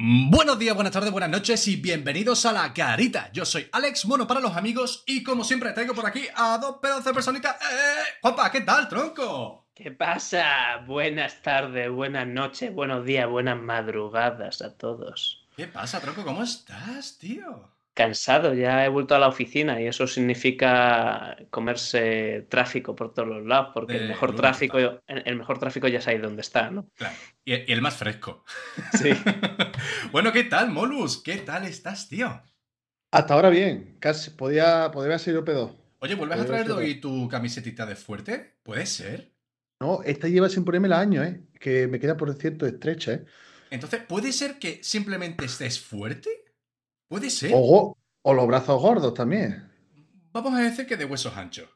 Buenos días, buenas tardes, buenas noches y bienvenidos a La Carita. Yo soy Alex, mono para los amigos y como siempre traigo por aquí a dos pedazos de personitas. ¡Eh! Juanpa, ¿qué tal, tronco? ¿Qué pasa? Buenas tardes, buenas noches, buenos días, buenas madrugadas a todos. ¿Qué pasa, tronco? ¿Cómo estás, tío? Cansado, ya he vuelto a la oficina y eso significa comerse tráfico por todos los lados, porque De el mejor tráfico, el mejor tráfico ya sabéis dónde está, ¿no? Claro. Y, y el más fresco. Sí. bueno, ¿qué tal, Molus? ¿Qué tal estás, tío? Hasta ahora bien, casi podía, podría haber sido pedo. Oye, ¿vuelves a traer ser. hoy tu camisetita de fuerte? ¿Puede ser? No, esta lleva sin ponerme la año, ¿eh? Que me queda por cierto estrecha, ¿eh? Entonces, ¿puede ser que simplemente estés fuerte? ¿Puede ser? O, los brazos gordos también. Vamos a decir que de huesos anchos.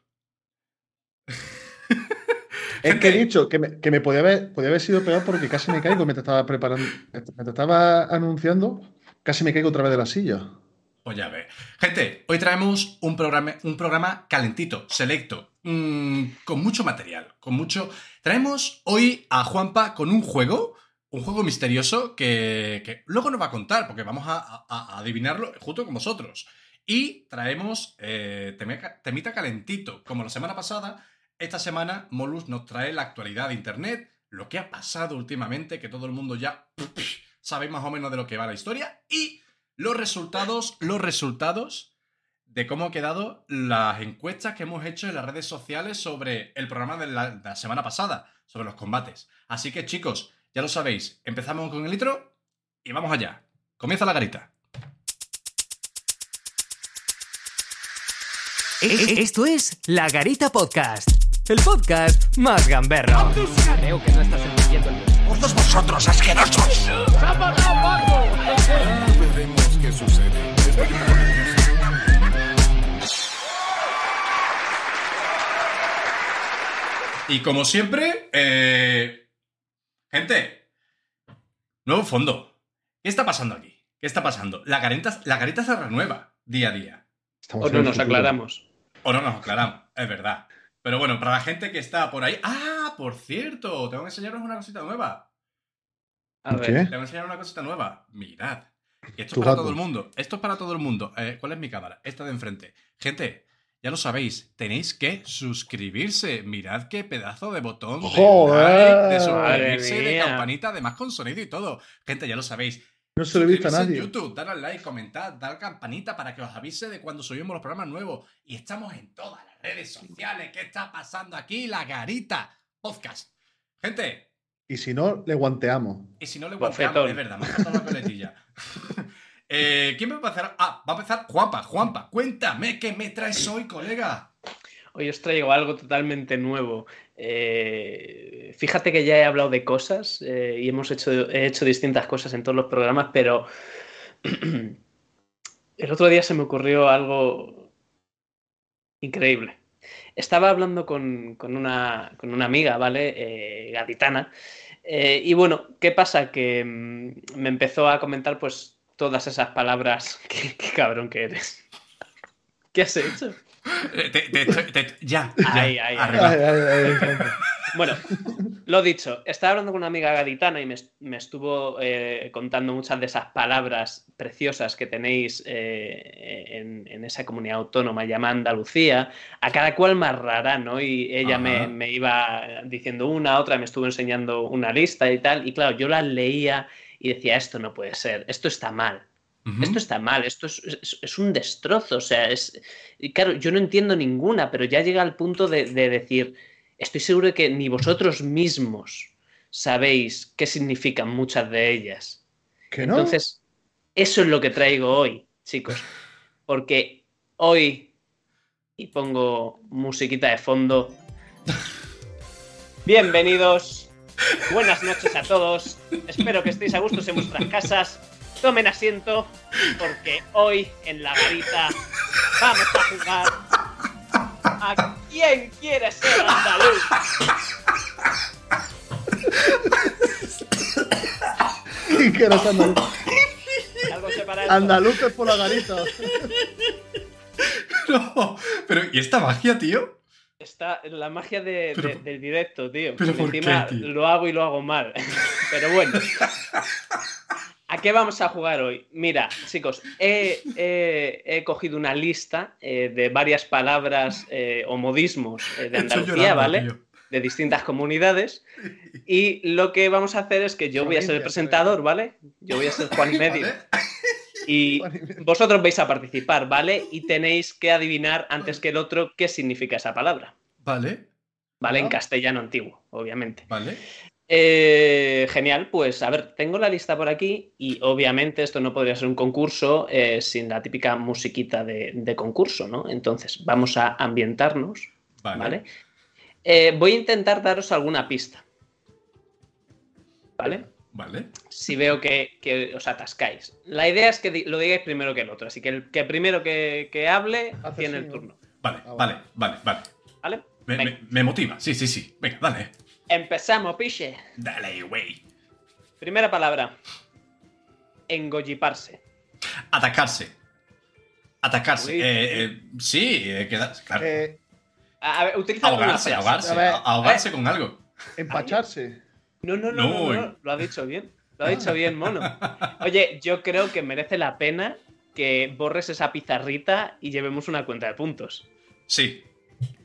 Es que he dicho que me, que me podía, haber, podía haber sido peor porque casi me caigo mientras estaba preparando, mientras estaba anunciando, casi me caigo otra vez de la silla. Pues ya ves. Gente, hoy traemos un programa, un programa calentito, selecto, mm, con mucho material, con mucho... Traemos hoy a Juanpa con un juego, un juego misterioso que, que luego nos va a contar, porque vamos a, a- a adivinarlo junto con vosotros. Y traemos eh, temita calentito, como la semana pasada. Esta semana Molus nos trae la actualidad de Internet, lo que ha pasado últimamente, que todo el mundo ya sabe más o menos de lo que va la historia, y los resultados, los resultados de cómo han quedado las encuestas que hemos hecho en las redes sociales sobre el programa de la semana pasada, sobre los combates. Así que chicos, ya lo sabéis, empezamos con el litro y vamos allá. Comienza la garita. E- Esto es La Garita Podcast, el podcast más gamberro. Creo que no estás entendiendo el ¡Todos vosotros asquerosos! Veremos qué sucede. Y como siempre, eh... gente, nuevo fondo. ¿Qué está pasando aquí? ¿Qué está pasando? La garita, la garita se renueva día a día. Estamos O no nos futuro. aclaramos. O no nos aclaramos, es verdad. Pero bueno, para la gente que está por ahí. ¡Ah! Por cierto, tengo que enseñaros una cosita nueva. A ¿Qué? ver, Te voy a enseñar una cosita nueva. Mirad. Y esto es para gato. todo el mundo. Esto es para todo el mundo. Eh, ¿Cuál es mi cámara? Esta de enfrente. Gente, ya lo sabéis. Tenéis que suscribirse. Mirad qué pedazo de botón de Joder. like, de suscribirse, de campanita, además con sonido y todo. Gente, ya lo sabéis. No se lo he visto a nadie. en YouTube, darle al like, comentad, dar campanita para que os avise de cuando subimos los programas nuevos. Y estamos en todas las redes sociales. ¿Qué está pasando aquí? La Garita Podcast. Gente, Y si no, le guanteamos. y si no le Bofetón. guanteamos, es verdad, me ha la coletilla. Eh, ¿Quién va a empezar? Ah, va a empezar Juanpa. Juanpa, cuéntame qué me traes hoy, colega. hoy os traigo algo totalmente nuevo. Eh, fíjate que ya he hablado de cosas eh, y hemos hecho, he hecho distintas cosas en todos los programas, pero el otro día se me ocurrió algo increíble. Estaba hablando con, con una, con una amiga, ¿vale? Eh, gaditana. Y bueno, ¿qué pasa? Que mm, me empezó a comentar pues todas esas palabras. Qué, qué cabrón que eres. ¿Qué has hecho? Te- te- te- te- ya. Bueno, lo dicho, estaba hablando con una amiga gaditana y me, me estuvo eh, contando muchas de esas palabras preciosas que tenéis eh, en, en esa comunidad autónoma llamada Andalucía, a cada cual más rara, ¿no? Y ella me, me iba diciendo una, otra, me estuvo enseñando una lista y tal, y claro, yo las leía y decía, esto no puede ser, esto está mal. Esto está mal, esto es, es- es un destrozo. O sea, es. y Claro, yo no entiendo ninguna, pero ya llega al punto de, de decir. Estoy seguro de que ni vosotros mismos sabéis qué significan muchas de ellas. ¿Que no? Entonces, eso es lo que traigo hoy, chicos. Porque hoy. Y pongo musiquita de fondo. Bienvenidos. Buenas noches a todos. Espero que estéis a gustos en vuestras casas. Tomen asiento, porque hoy en la garita vamos a jugar a quién quiere ser andaluz. ¿Y que eres andaluz? Algo esto. Andaluces por la garita. No, pero ¿y esta magia, tío? Está la magia de- Pero- de- del directo, tío. ¿pero por Encima qué, tío? lo hago y lo hago mal. Pero bueno. ¿A qué vamos a jugar hoy? Mira, chicos, he, he- he cogido una lista eh, de varias palabras eh, o modismos eh, de Andalucía, llorando, ¿vale? tío. De distintas comunidades. Y lo que vamos a hacer es que yo voy a ser el presentador, ¿vale? Yo voy a ser Juan y medio. Y vosotros vais a participar, ¿vale? Y tenéis que adivinar antes que el otro qué significa esa palabra, Vale, ¿vale? En castellano antiguo, obviamente. vale. Eh, genial, pues a ver, tengo la lista por aquí y obviamente esto no podría ser un concurso eh, sin la típica musiquita de, de concurso, ¿no? Entonces vamos a ambientarnos, Vale. ¿vale? Eh, voy a intentar daros alguna pista, ¿vale? Vale. Si veo que, que os atascáis. La idea es que lo digáis primero que el otro, así que el que primero que, que hable Hace tiene el ¿no? turno, Vale, Ah, vale, vale. vale, vale. Me, Venga. me- me motiva. Sí, sí, sí. Venga, dale. Empezamos, piche. Dale, güey. Primera palabra. Engolliparse. Atacarse. Atacarse. Uy. Eh, eh, sí, eh, queda- claro. Eh, A ver, utiliza ahogarse, ahogarse. A ver. a- Ahogarse con algo. empacharse. No, no, no, No, no, no, lo ha dicho bien. Lo ha dicho bien, mono. Oye, yo creo que merece la pena que borres esa pizarrita y llevemos una cuenta de puntos. Sí.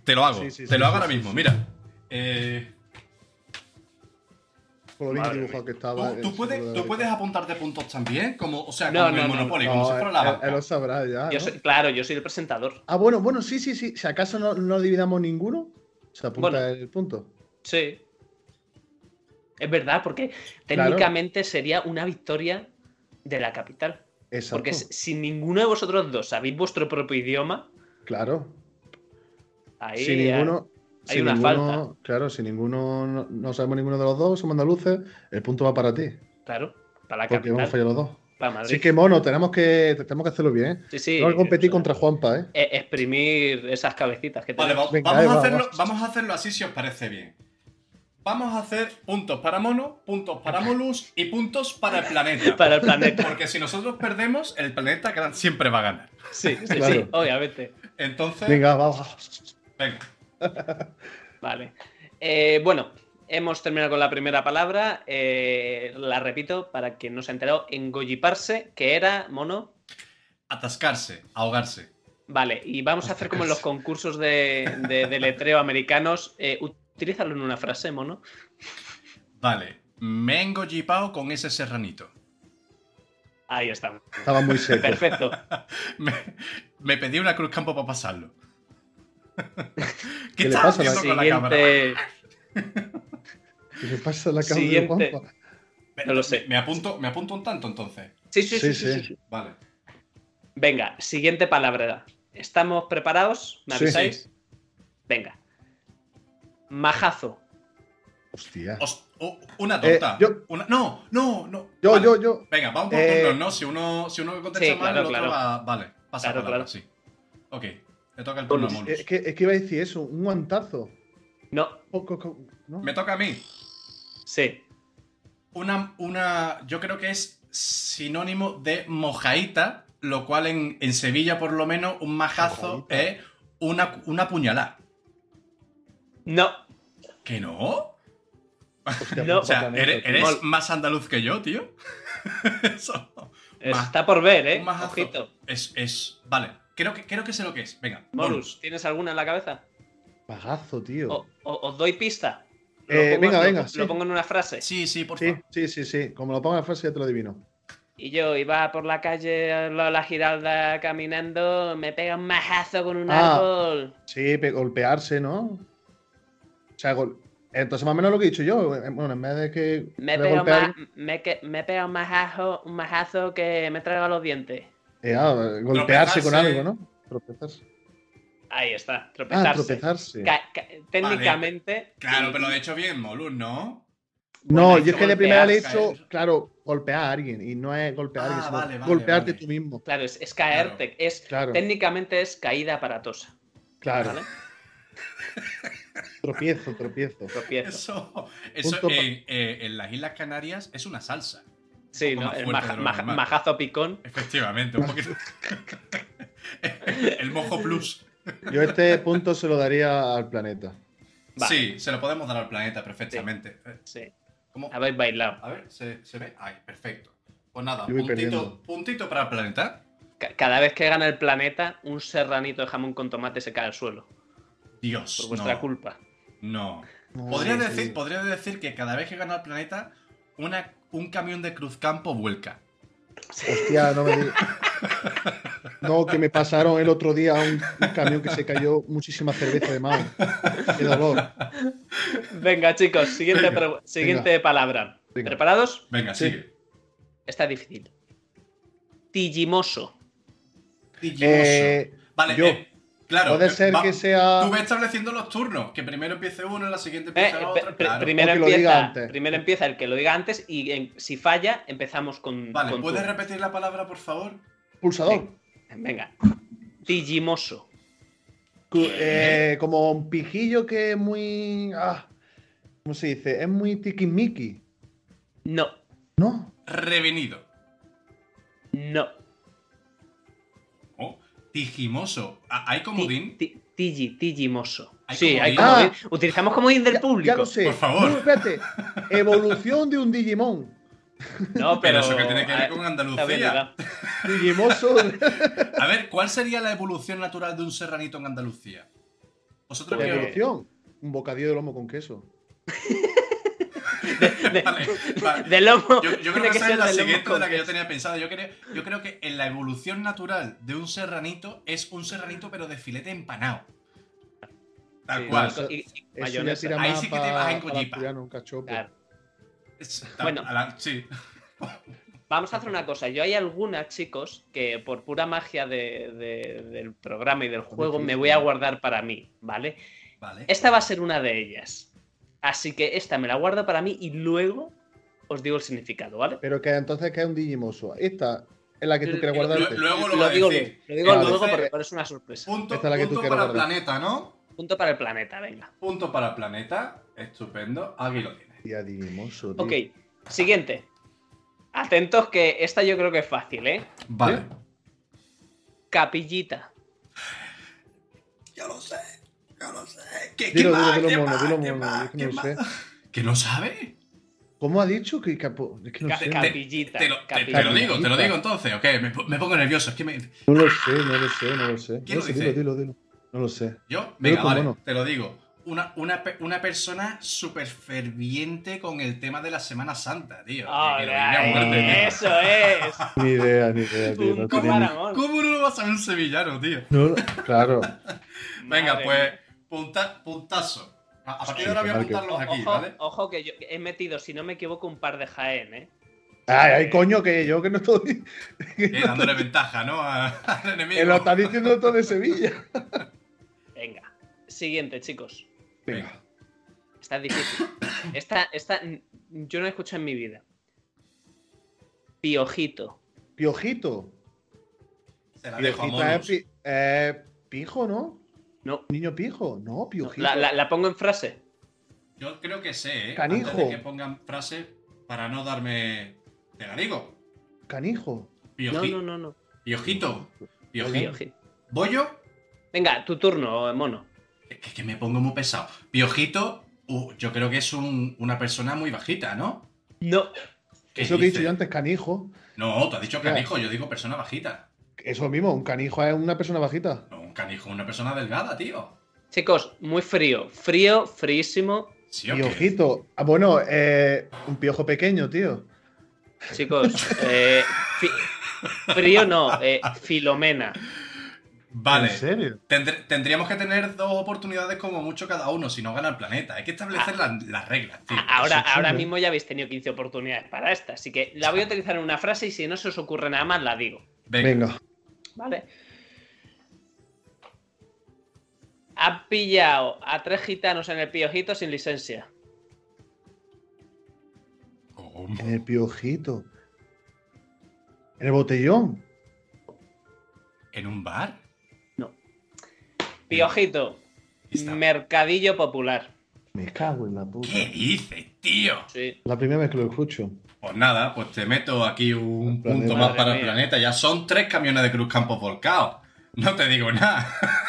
Te lo hago. Sí, sí, te sí, lo hago sí, ahora mismo. sí. Mira. Eh, Por lo dibujado que ¿tú, estaba. tú puedes, tú apuntarte puntos también? Como, o sea, No, como no, el no, Monopoly, No, como si fuera la banca. él lo sabrá ya. Yo ¿no? soy- claro, yo soy el presentador. Ah, bueno, bueno, sí, sí, sí. Si acaso no, no dividamos ninguno, se apunta Bueno. el punto. Sí. Es verdad, porque Claro. técnicamente sería una victoria de la capital. Exacto. Porque si ninguno de vosotros dos sabéis vuestro propio idioma, Claro. Ahí si ninguno. hay si una ninguno- Claro, si ninguno no, no sabemos ninguno de los dos, somos andaluces, el punto va para ti. claro, para la Porque hemos capital, fallado los dos. para Madrid. Así que, mono, tenemos que, tenemos que hacerlo bien. ¿eh? Sí, sí, Tenemos que competir o sea, contra Juanpa, ¿eh? e- exprimir esas cabecitas que Vale, tenemos. va- Venga, vamos, ahí a va, hacerlo, va. vamos a hacerlo así si os parece bien. Vamos a hacer puntos para Mono, puntos para Molus y puntos para el planeta. Para el planeta. Porque si nosotros perdemos, el planeta gran- siempre va a ganar. Sí, sí, sí, Claro. obviamente. Entonces, Venga, vamos. Venga. Vale. Eh, bueno, hemos terminado con la primera palabra. eh, la repito para quien no se ha enterado. Engolliparse, que era mono. Atascarse, ahogarse. Vale, y vamos a hacer como en los concursos de, de, de letreo americanos. Eh, utilízalo en una frase, mono. Vale. Me he engollipado con ese serranito. Ahí estamos. Estaba muy seco. Perfecto. Me, me pedí una cruz campo para pasarlo. ¿Qué, ¿Qué le pasa a la- con la cámara? Siguiente. ¿Qué le pasa a la cámara de Siguiente. Juanpa? Me- no lo sé. Me, apunto, me apunto un tanto entonces. Sí, sí, sí, Sí, sí, sí. Vale. Venga, siguiente palabra. ¿Estamos preparados? ¿Me Sí. avisáis? Venga. Majazo. Hostia. Os- o- una torta. Eh, yo- Una- no, no, no. Yo, Vale. yo, yo. Venga, vamos por Eh, turnos, ¿no? Si uno, si uno contesta Sí, mal, claro, el otro claro. va. Vale, pasa Claro, palabra, claro. sí. Ok, le toca el turno a Bonus. Molus. Es que, es que iba a decir eso, un guantazo. No. Me toca a mí. sí. Una, una. Yo creo que es sinónimo de mojaíta, lo cual en, en Sevilla, por lo menos, un majazo es una, una puñalada. No. ¿Que no? Hostia, No. O sea, ¿eres, más andaluz que yo, tío? Eso. Está por ver, ¿eh? Un majazo. Ojito. Es, es. Vale, creo que, creo que sé lo que es. Venga, Molus, ¿tienes alguna en la cabeza? Pagazo, tío. O- o- ¿Os doy pista? Lo Eh, pongo- venga, lo- venga, Lo, sí. pongo en una frase. Sí, sí, por Sí, favor. sí, sí, sí. Como lo ponga en la frase ya te lo adivino. Y yo iba por la calle a la, Giralda caminando, me pega un majazo con un Ah. árbol. Sí, pe- golpearse, ¿no? O sea, gol- entonces más o menos lo que he dicho yo. eh, Bueno, en vez de que Me pega, un golpear, ma- me, que- me pega un, majazo, un majazo que me traga los dientes. Eh, ah, golpearse con Tropezarse. algo, ¿no? Tropezarse. Ahí está, Ah, tropezarse. tropezarse. Ca- ca- técnicamente. Claro, pero lo he hecho bien, Molus, ¿no? No, Bueno, yo es que de primera le he dicho, claro, golpear a alguien. Y no es golpear a Ah, alguien, sino vale, vale, golpearte vale. tú mismo. Claro, es, es caerte. Es, Claro, Técnicamente es caída aparatosa. claro. ¿vale? Tropiezo, tropiezo. Tropiezo. Eso, eso en, eh, en las Islas Canarias es una salsa. Sí, ¿no? más El maja- maja- majazo picón. Efectivamente, un poquito. El mojo plus. Yo este punto se lo daría al planeta. Sí, se lo podemos dar al planeta perfectamente. Sí. ¿Cómo? Habéis bailado. A ver, ¿se, se ve? Ay, perfecto. Pues nada, puntito, para el planeta. Ca- Cada vez que gana el planeta, un serranito de jamón con tomate se cae al suelo. Dios, Por vuestra no. culpa. No. No, Podría, sí, decir, sí. podría decir que cada vez que gana el planeta, una, un camión de Cruzcampo vuelca. Hostia, no me digas. No, que me pasaron el otro día un, un camión que se cayó muchísima cerveza de mao. Qué dolor. Venga, chicos, siguiente, siguiente palabra. Venga. ¿Preparados? Venga, Sí. sigue. Está difícil. Tillimoso. Digimoso. Eh, vale, yo. eh, claro. Puede eh, ser va- que sea. Tú ves estableciendo los turnos, que primero empiece uno, en la siguiente Eh, empieza pe- otro. pe- claro. primero, O que lo diga empieza, antes. primero empieza el que lo diga antes y en- si falla, empezamos con. Vale, con ¿puedes tú. repetir la palabra, por favor? Pulsador. Venga. Tillimoso. Cu- eh, como un pijillo que es muy. Ah, ¿Cómo se dice? Es muy tiquismiqui. No, ¿No? Revenido. no. Oh, tijimoso. Ah, ¿Hay comodín? ti- Tilli, tillimoso. ¿Hay Sí, hay comodín? Ah. Utilizamos comodín del Ya- público. Ya lo sé. Por favor. No, espérate. Evolución de un Digimon. No, pero. Pero eso que tiene que ver ah, con Andalucía. Digimoso. A ver, ¿cuál sería la evolución natural de un serranito en Andalucía? ¿Vosotros qué evolución. Un bocadillo de lomo con queso. De, Vale, vale. de lomo. Yo, yo creo que esa es la siguiente de la que yo tenía pensado. Yo creo, yo creo que en la evolución natural de un serranito es un serranito pero de filete empanado. Tal Sí, cual. Y- mayonesa. Ahí sí que te vas para en collipa. Claro. Bueno. a la- sí. Vamos a hacer una cosa. Yo hay algunas, chicos, que por pura magia de- de- del programa y del juego me voy a guardar para mí, ¿vale? Vale. Esta va a ser una de ellas. Así que esta me la guardo para mí y luego os digo el significado, ¿vale? Pero que entonces que es un Digimoso. Esta es la que tú quieres. Lu- Luego lo, Lo digo, decir. lo digo Vale. luego porque es una sorpresa. Punto, Esta es la que tú punto quieres para el guardar. planeta, ¿no? Punto para el planeta, venga. Punto para el planeta. Estupendo. Aquí lo tienes. Tía, Digimoso, tío. Ok, siguiente. Atentos que esta yo creo que es fácil, ¿eh? Vale. Capillita. Ya lo sé. Ya lo sé. ¿Qué, Dilo, qué dilo, más? dilo, ¿Qué mono, más? dilo, ¿Qué mono. más? Es que ¿Qué no más? sé. ¿Que no sabe? ¿Cómo ha dicho que capo? Es que no Ca- sé. ca- Capillita, Te lo, te- te capillita. lo digo, te lo digo entonces, ok. Me, me pongo nervioso. Es que me, No lo sé, no lo sé, no lo sé. ¿Quién No lo sé, dice? dilo, dilo, dilo. No lo sé. Yo, venga, vale, mono. te lo digo. Una, una, una persona súper ferviente con el tema de la Semana Santa, tío. Que- que Ahora, muerte, tío. eso es. Ni idea, ni idea, tío. No Mon. ¿Cómo no lo vas a saber un sevillano, tío? No, claro. Venga, Madre pues. Punta, puntazo. A, a partir de ahora voy a apuntarlos aquí, ojo, ¿vale? ojo que yo he metido, si no me equivoco, un par de Jaén, ¿eh? Ay, ay, coño, que yo que no estoy. Eh, dándole ventaja, ¿no? A- al enemigo. Que lo está diciendo todo de Sevilla. Venga. Siguiente, chicos. Venga. Está difícil. Esta, esta yo no he escuchado en mi vida. Piojito. Piojito. Se la dejo a Piojito es monos. pi- eh, pijo, ¿no? No. Niño pijo. No, piojito. La, la- la pongo en frase. Yo creo que sé, ¿eh? Canijo. Antes de que pongan frase para no darme... Te la digo. Canijo. No, Pioji- no, no, no. Piojito. Pioji- Piojito. ¿Bollo? Venga, tu turno, mono. Es que, que me pongo muy pesado. Piojito, uh, yo creo que es un- una persona muy bajita, ¿no? No. ¿Qué Eso que he dicho dices? yo antes, canijo. No, tú has dicho canijo, yo digo persona bajita. Eso mismo, un canijo es una persona bajita. No, canijo es una persona delgada, tío. Chicos, muy frío. Frío, fríísimo. ¿Sí. Ah, bueno, eh, un piojo pequeño, tío. Chicos, eh, fi- frío no, eh, Filomena. Vale. ¿En serio? Tendr- tendríamos que tener dos oportunidades como mucho cada uno, si no gana el planeta. Hay que establecer Ah. las, las reglas, tío. Ahora, ahora mismo ya habéis tenido 15 oportunidades para esta, así que la voy a utilizar en una frase y si no se os ocurre nada más, la digo. Venga. Venga. ¿Vale? Ha pillado a tres gitanos en el piojito sin licencia. ¿Cómo? En el piojito. En el botellón. ¿En un bar? Piojito, Está- mercadillo popular. Me cago en la puta. ¿Qué dices, tío? Sí. La primera vez que lo escucho. Pues nada, pues te meto aquí un punto más para el planeta. Ya son tres camiones de Cruz Campos volcados. No te digo nada.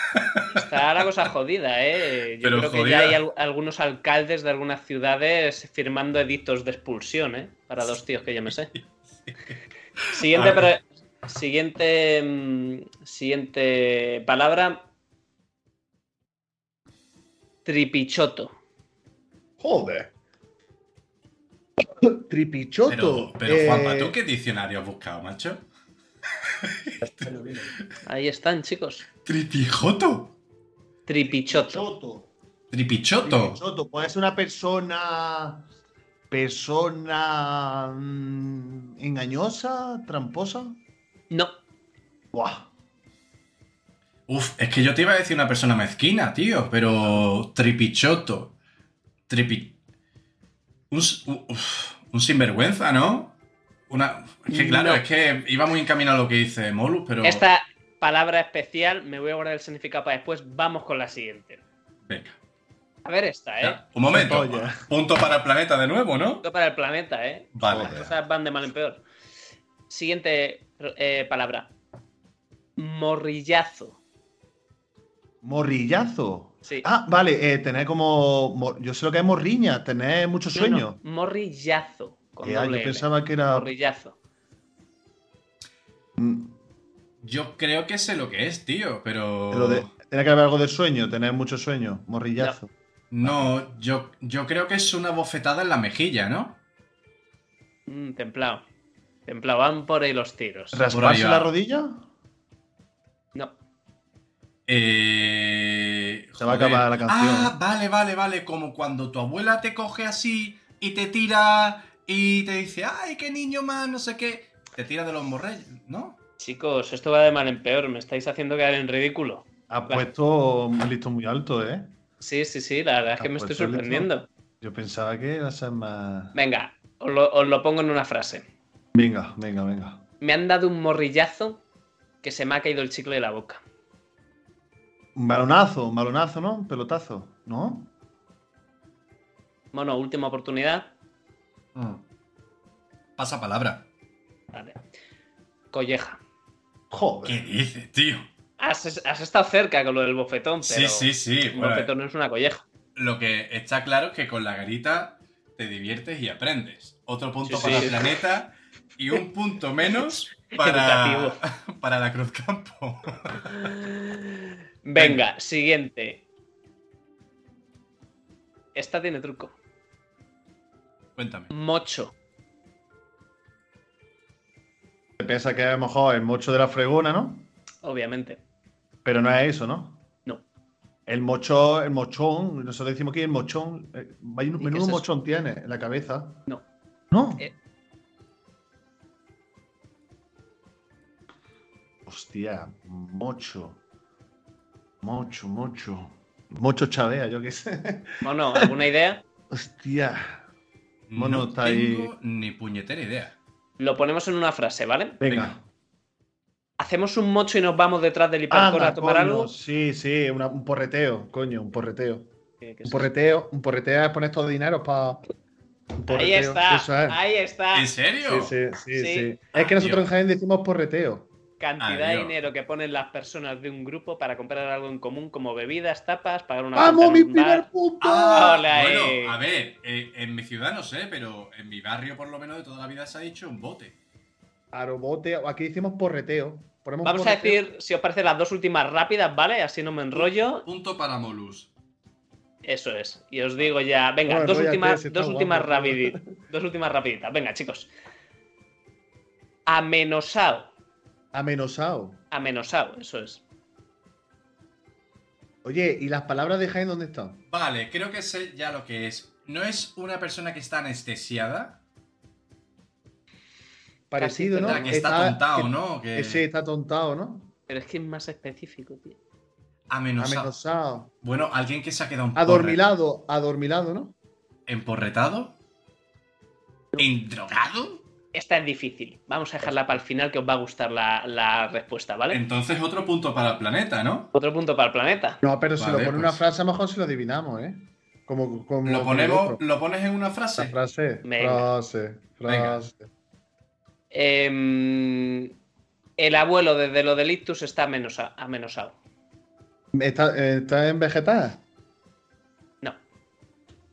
Está la cosa jodida, ¿eh? Yo Pero creo que ya hay al- algunos alcaldes de algunas ciudades firmando edictos de expulsión, ¿eh? Para dos tíos que yo me sé. Siguiente, pre- siguiente, mm, siguiente palabra. Tripichoto. Joder. Tripichoto. Pero, pero Juanpa, Eh, ¿tú qué diccionario has buscado, macho? Ahí están, chicos. Tripijoto. Tripichoto. Tripichoto. Tripichoto. Tripichoto. Puede ser una persona. Persona. mm, engañosa, tramposa. No, Buah. Uf, es que yo te iba a decir una persona mezquina, tío, pero tripichoto. Tripi... Un, uf, un sinvergüenza, ¿no? Una... Es que claro, No. es que iba muy encaminado a lo que dice Molus, pero... esta palabra especial me voy a guardar el significado para después. Vamos con la siguiente. Venga. A ver esta, ¿eh? Ya, Un momento. Punto para el planeta de nuevo, ¿no? Esto para el planeta, ¿eh? Vale. Las cosas van de mal en peor. Siguiente eh, palabra. Morrillazo. Morrillazo. Sí. Ah, vale, eh, tener como. Yo sé lo que es morriña, tener mucho No, sueño. no, morrillazo. Con Eh, ah, doble yo L. pensaba que era. Morrillazo. mm, Yo creo que sé lo que es, tío, pero... lo de- Tiene que haber algo de sueño, tener mucho sueño. Morrillazo. No, yo, yo creo que es una bofetada en la mejilla, ¿no? Mm, templado. Templado. Van por ahí los tiros. ¿Rasparse la rodilla? No. Eh, Se va a acabar la canción. Ah, vale, vale, vale. Como cuando tu abuela te coge así y te tira y te dice, ay, qué niño más, no sé qué. Te tira de los morrellos, ¿no? Chicos, esto va de mal en peor. Me estáis haciendo quedar en ridículo. Ha puesto un listo muy alto, ¿eh? Sí, sí, sí. La verdad es que me estoy sorprendiendo. Yo pensaba que iba a ser más. Venga, os lo, os lo pongo en una frase. Venga, venga, venga. Me han dado un morrillazo que se me ha caído el chicle de la boca. Un balonazo, un balonazo, ¿no? Un pelotazo, ¿no? Bueno, última oportunidad. Pasa palabra. Vale. Colleja. Joder. ¿Qué dices, tío? Has, has estado cerca con lo del bofetón, Sí, pero sí, sí. un Bueno, bofetón no es una colleja. lo que está claro es que con la garita te diviertes y aprendes. Otro punto Sí, para sí. el planeta y un punto menos para, para la Cruz Campo. Venga, siguiente. Esta tiene truco. Cuéntame. Mocho. Se piensa que a lo mejor el mocho de la fregona, ¿no? Obviamente. Pero no es eso, ¿no? No. El mocho, el mochón, nosotros decimos que el mochón, eh, vaya un ¿Y qué menudo es mochón tiene en la cabeza. No. ¿No? Eh. Hostia, mocho. Mocho, mocho. Mocho chavea, yo qué sé. Bueno, ¿alguna idea? Hostia. Bueno, no está ahí. tengo ni puñetera idea. Lo ponemos en una frase, ¿vale? Venga. Hacemos un mocho y nos vamos detrás del hipercore Anda, a tomar coño, algo. Sí, sí, una- un porreteo, coño, un porreteo. ¿Qué- qué es Un porreteo, un porreteo es poner todo dinero para. Ahí está, es. ahí está. ¿En serio? Sí, sí, sí, Sí. sí. Es que nosotros en. Jaén decimos porreteo. Cantidad de dinero que ponen las personas de un grupo para comprar algo en común como bebidas, tapas, pagar una ¡Vamos, mi primer punto! Ah, Hola, eh. bueno, a ver, eh, en mi ciudad no sé, pero en mi barrio por lo menos de toda la vida se ha dicho un bote. Arobote, aquí decimos porreteo. Ponemos Vamos a decir, si os parece, las dos últimas rápidas, ¿vale? Así no me enrollo. Punto para Molus. Eso es. Y os digo ya, venga, dos últimas, dos últimas rapiditas. Dos últimas rapiditas. Venga, chicos. Amenosao. Amenosao. Amenosao, eso es. Oye, ¿y las palabras de Jaén dónde están? Vale, creo que sé ya lo que es. ¿No es una persona que está anestesiada? Parecido, ¿no? La que está tontado, que- ¿no? Que... Ese está tontado, ¿no? Pero es que es más específico, tío. Amenosado. Amenosado. Bueno, alguien que se ha quedado un Adormilado, adormilado, ¿no? ¿Emporretado? ¿Endrogado? Esta es difícil. Vamos a dejarla para el final que os va a gustar la, la respuesta, ¿vale? Entonces otro punto para el planeta, ¿no? Otro punto para el planeta. No, pero si Vale, lo pone pues. una frase, a lo mejor si lo adivinamos, ¿eh? Como, como Lo ponemos, lo pones en una La frase. frase, Venga. frase, Venga. frase. Em, el abuelo desde lo del ictus está amenosa- amenosado. ¿Está, está en vegetal? No.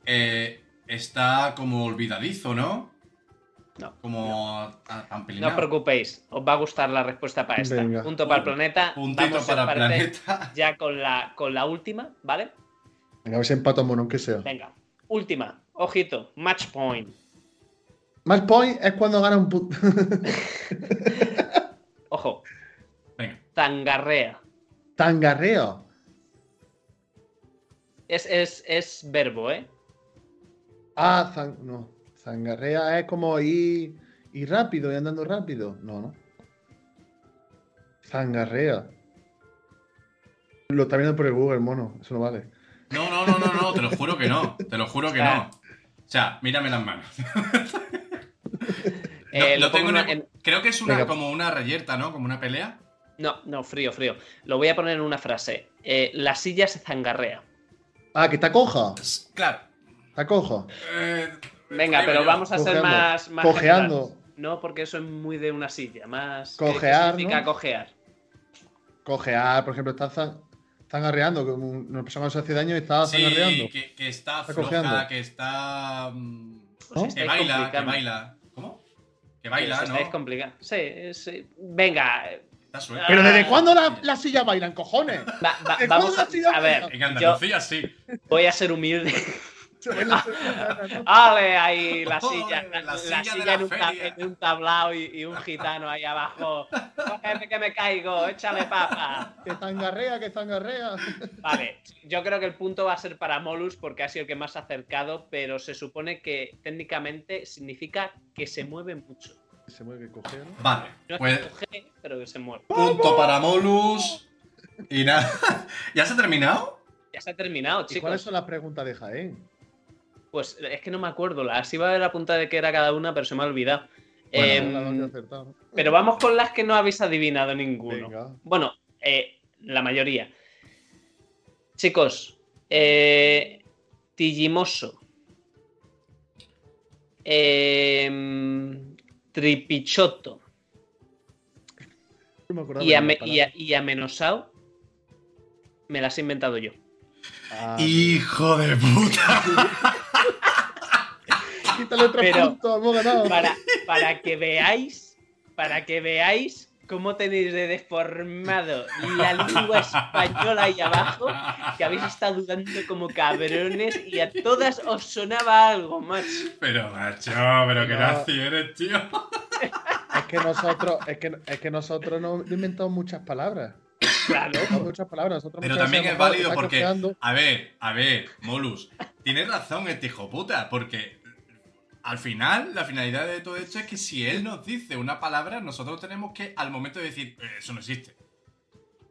Eh, está como olvidadizo, ¿no? No, Como No os preocupéis, os va a gustar la respuesta para esta. Venga. Punto para el planeta. Puntito Vamos, para el planeta. Ya con la, con la última, ¿vale? Venga, a ver si empatamos, aunque sea. Venga, última. Ojito, match point. Match point es cuando gana un punto. Ojo, Venga. tangarrea. Tangarreo. Es, es, es verbo, ¿eh? Ah, no. Zangarrea es como ir, ir rápido y andando rápido. No, no. Zangarrea. Lo está viendo por el Google, mono. Eso no vale. No, no, no, no, no, te lo juro que no. Te lo juro que no. O sea, mírame las manos. No, Eh, lo lo tengo en- Creo que es una, Venga. como una reyerta, ¿no? Como una pelea. No, no, frío, frío. Lo voy a poner en una frase. Eh, la silla se zangarrea. Ah, que está coja. Claro. Está coja. Eh, Venga, pero vamos a ser más, más Cojeando. generales. No, porque eso es muy de una silla. Más. ¿qué- Cojear, ¿Qué significa ¿no? cojear? Cojear, por ejemplo, está zan- zangarreando. Un- una persona que se hace daño y está Sí, zangarreando. que, que está, Está floja, cojeando. que está. mm, Os ¿No? Que baila, que baila. ¿Cómo? Que baila, ¿no? estáis complicando. Sí, sí. Venga, Está suelta. Pero ¿desde cuándo la, la silla bailan, cojones? va- va- ¿De vamos a, a ver. En Yo Andalucía sí. voy a ser humilde. ¡Ale! Ahí la silla. la La, silla silla, de la en, un en tablao y, y un gitano ahí abajo. Cógeme que me caigo, échale papa. Que zangarrea, que zangarrea. Vale, yo creo que el punto va a ser para Molus porque ha sido el que más ha acercado, pero se supone que técnicamente significa que se mueve mucho. Se mueve, que cojea, ¿no? Vale, No es pues que coge, pero que se mueve. punto para Molus. Y nada. ¿Ya se ha terminado? Ya se ha terminado, ¿Y cuáles chicos. son las preguntas de Jaén? Pues es que no me acuerdo. Las iba a ver la punta de que era cada una, pero se me ha olvidado. Bueno, Em, pero vamos con las que no habéis adivinado ninguno. Venga. Bueno, eh, la mayoría. Chicos, eh, Tillimoso. Em, tripichoto. No me acordaba Y, de ame- y, a- y amenosao me las he inventado yo. Ah, ¡Hijo de puta! Quítale tres Pero- puntos, hemos ganado. Para, para que veáis, para que veáis cómo tenéis de deformado la lengua española ahí abajo, que habéis estado dudando como cabrones y a todas os sonaba algo, macho. Pero, macho, pero que No. nazi eres, tío. Es que nosotros, es que, es que nosotros no inventamos muchas palabras. Claro. No, muchas palabras. Nosotros Pero muchas también es válido porque. A ver, a ver, Molus. Tienes razón este hijo puta, porque al final, la finalidad de todo esto es que si él nos dice una palabra, nosotros tenemos que, al momento de decir, "Eh, eso no existe.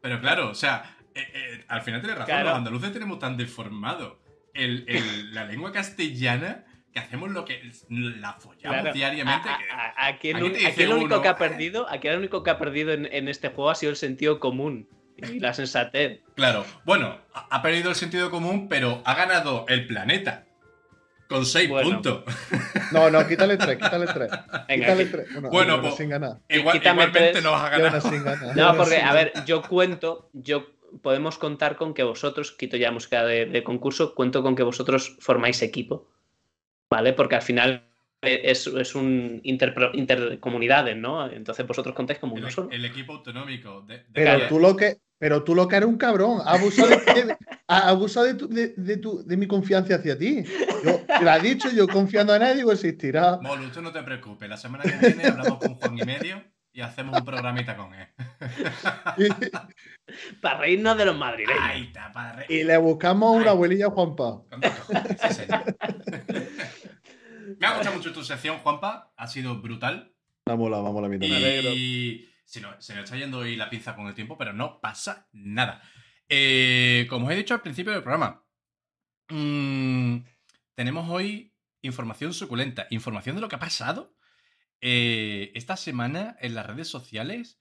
Pero claro, o sea, eh, eh, al final tienes razón, Claro. los andaluces tenemos tan deformado el, el- la lengua castellana que hacemos lo que la follamos Claro. diariamente. A- que- a- a- Aquí el, aquí aquí único uno, que ha perdido, aquí el único que ha perdido en, en este juego ha sido el sentido común y la sensatez. Claro, bueno, ha perdido el sentido común, pero ha ganado el planeta. Con seis Bueno. puntos. No, no, quítale tres, quítale tres. Venga, quítale tres. Bueno, pues- sin ganar. Igual- igualmente tres. nos ha Y aún ganado. así gana. Y No, porque, a ver, yo cuento, yo podemos contar con que vosotros, quito ya música de, de concurso, cuento con que vosotros formáis equipo, ¿vale? Porque al final eh, es, es un interpro- intercomunidades, ¿no? Entonces vosotros contáis como uno El, solo. el equipo autonómico. De, de- Pero tú lo que, pero tú lo que eres un cabrón. Ha abusado de, de- ha abusado de, tu- de, de tu- de mi confianza hacia ti. Yo lo has dicho, yo confiando en él, digo, existirá. Molu, tú no te preocupes. La semana que viene hablamos con Juan y medio y hacemos un programita con él. Para reírnos de los madrileños. Ahí está, para Y le buscamos una Ay. abuelilla a Juanpa. Sí. Me ha gustado mucho tu sección, Juanpa. Ha sido brutal. Vamos, la, vamos, la mitad. Y si no, se nos está yendo hoy la pinza con el tiempo, pero no pasa nada. Eh, como os he dicho al principio del programa, mm, tenemos hoy información suculenta, información de lo que ha pasado eh, esta semana en las redes sociales.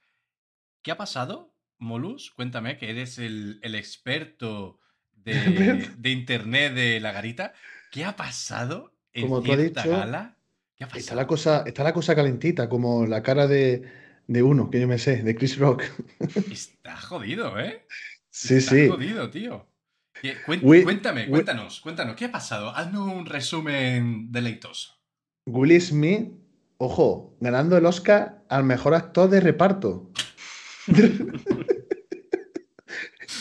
¿Qué ha pasado? Molus, cuéntame, que eres el, el experto de, de internet de la garita. ¿Qué ha pasado en Como tú has cierta dicho, gala? ¿Qué ha Está la cosa, está la cosa calentita, como la cara de, de uno, que yo me sé, de Chris Rock. Está jodido, ¿eh? Sí, Está sí. jodido, tío. ¿Qué- cuen- Wi- cuéntame, cuéntanos, cuéntanos, ¿qué ha pasado? Haznos un resumen deleitoso. Will Smith ojo, ganando el Oscar al mejor actor de reparto.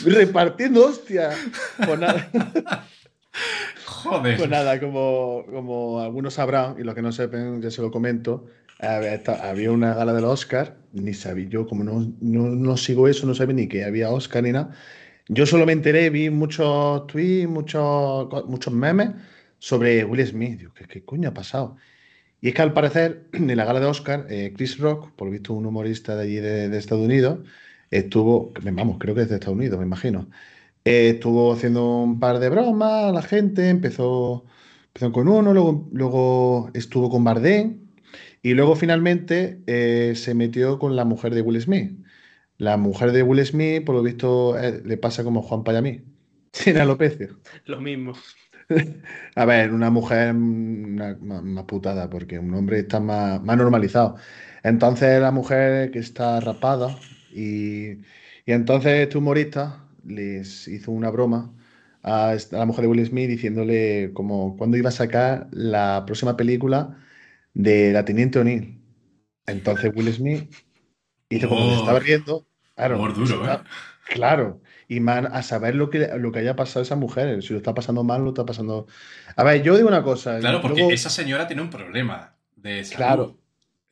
Repartiendo hostia. Pues nada, Joder. pues nada, como, como algunos sabrán, y los que no sepan, ya se lo comento, había, una gala del Oscar, ni sabía yo, como no, no, no sigo eso, no sabía ni que había Oscar ni nada. Yo solo me enteré, vi muchos tweets, muchos, muchos memes sobre Will Smith. Digo, ¿qué, qué coño ha pasado? Y es que al parecer, en la gala de Oscar, eh, Chris Rock, por lo visto un humorista de allí de, de Estados Unidos, estuvo, vamos, creo que es de Estados Unidos, me imagino, eh, estuvo haciendo un par de bromas a la gente, empezó, empezó con uno, luego, luego estuvo con Bardem, y luego finalmente eh, se metió con la mujer de Will Smith. La mujer de Will Smith, por lo visto, eh, le pasa como Juan Payamí, sin alopecia. Lo mismo. A ver, una mujer una- más, más putada, porque un hombre está más, más normalizado. Entonces la mujer que está rapada y, y entonces este humorista les hizo una broma a, esta- a la mujer de Will Smith diciéndole como cuándo iba a sacar la próxima película de la Teniente O'Neill. Entonces Will Smith hizo como que se Humor. estaba riendo. Claro, Humor duro, se ¿eh? está- Claro, y man, a saber lo que, lo que haya pasado a esa mujer, si lo está pasando mal, lo está pasando. A ver, yo digo una cosa. Claro, porque luego- esa señora tiene un problema de salud. Claro.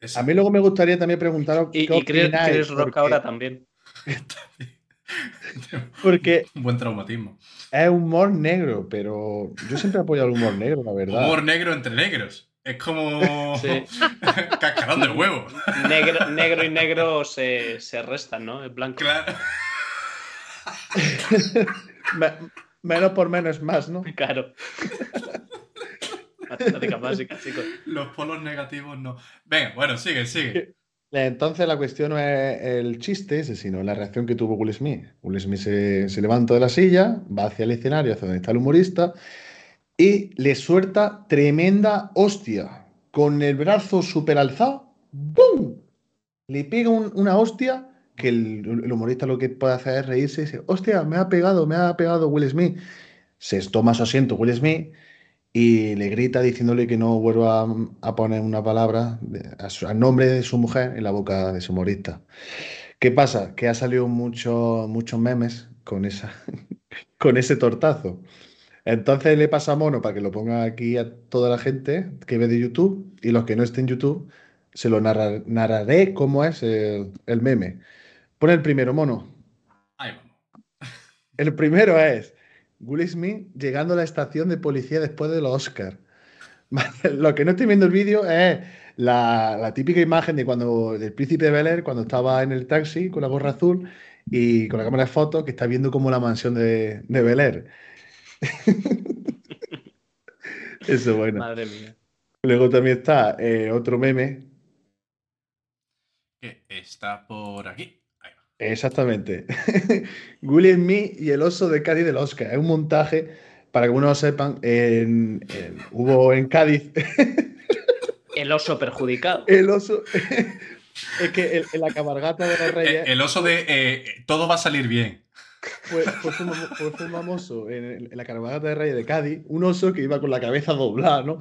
Esa- A mí luego me gustaría también preguntaros Y, qué y Chris Rock porque, ahora también. porque un buen traumatismo. es humor negro, pero yo siempre he apoyado el humor negro, la verdad. Humor negro entre negros. Es como Sí. cascarón del huevo. Negro, negro y negro se, se restan, ¿no? Es blanco. Claro. Me- menos por menos es más, ¿no? Claro. Matemática básica, chicos. Los polos negativos no. Venga, bueno, sigue, sigue. Entonces la cuestión no es el chiste ese, sino la reacción que tuvo Will Smith. Will Smith se, se levanta de la silla, va hacia el escenario, hacia donde está el humorista, y le suelta tremenda hostia. Con el brazo súper alzado. Le pega un- una hostia que el, humorista lo que puede hacer es reírse y dice, hostia, me ha pegado, me ha pegado Will Smith. Se toma su asiento Will Smith y le grita diciéndole que no vuelva a, poner una palabra al nombre de su mujer en la boca de su humorista. ¿Qué pasa? Que ha salido mucho- muchos memes con, esa, con ese tortazo. Entonces le pasa a Mono para que lo ponga aquí a toda la gente que ve de YouTube y los que no estén en YouTube se lo narra- narraré cómo es el, el meme. Pon el primero, Mono. Ahí vamos. El primero es Will Smith llegando a la estación de policía después de los Oscars. Lo que no estoy viendo el vídeo es la, la típica imagen de cuando del príncipe de Bel Air, cuando estaba en el taxi con la gorra azul y con la cámara de fotos, que está viendo como la mansión de, de Bel Air. Eso es bueno. Madre mía. Luego también está eh, otro meme, Que está por aquí. Ahí va. exactamente. Will Smith y el oso de Cádiz del Oscar. Es un montaje, para que algunos lo sepan, en- en- hubo en Cádiz El oso perjudicado. el oso. es que el- en la cabalgata de los Eh, Reyes el oso de eh, todo va a salir bien. Fue, fue fue famoso en, en la cabalgata de Reyes de Cádiz, un oso que iba con la cabeza doblada, ¿no?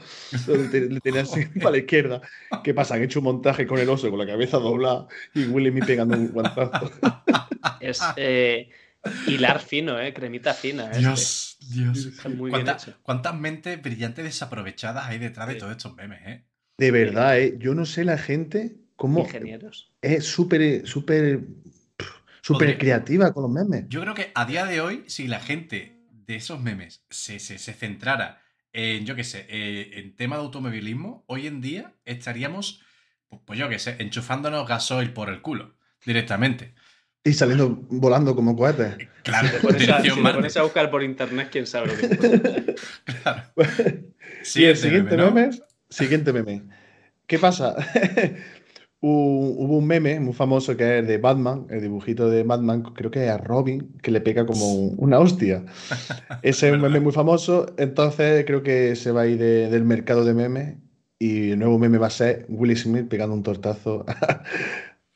Le tenía así para la izquierda. ¿Qué pasa? Han hecho un montaje con el oso con la cabeza doblada y Will Smith pegando un guantazo. Es eh, hilar fino, ¿eh? Cremita fina. este. Dios, Dios. Muy bien ¿Cuánta- hecho. ¿Cuántas mentes brillantes desaprovechadas hay detrás de todos estos memes, eh? De verdad, ¿eh? Yo no sé la gente cómo Ingenieros. es súper, súper, súper creativa con los memes. Yo creo que a día de hoy, si la gente de esos memes se, se, se centrara en, yo qué sé, eh, en tema de automovilismo, hoy en día estaríamos, pues, pues yo qué sé, enchufándonos gasoil por el culo directamente. Y saliendo volando como cohetes. Claro, Si te pones a- si te pones a buscar por internet, quién sabe lo que. Claro. y el Siguiente siguiente meme, ¿no? meme, siguiente meme. ¿Qué pasa? Hu- Hubo un meme muy famoso que es de Batman, el dibujito de Batman, creo que es a Robin, que le pega como una hostia. Ese es un meme muy famoso, entonces creo que se va a ir de- del mercado de memes y el nuevo meme va a ser Will Smith pegando un tortazo.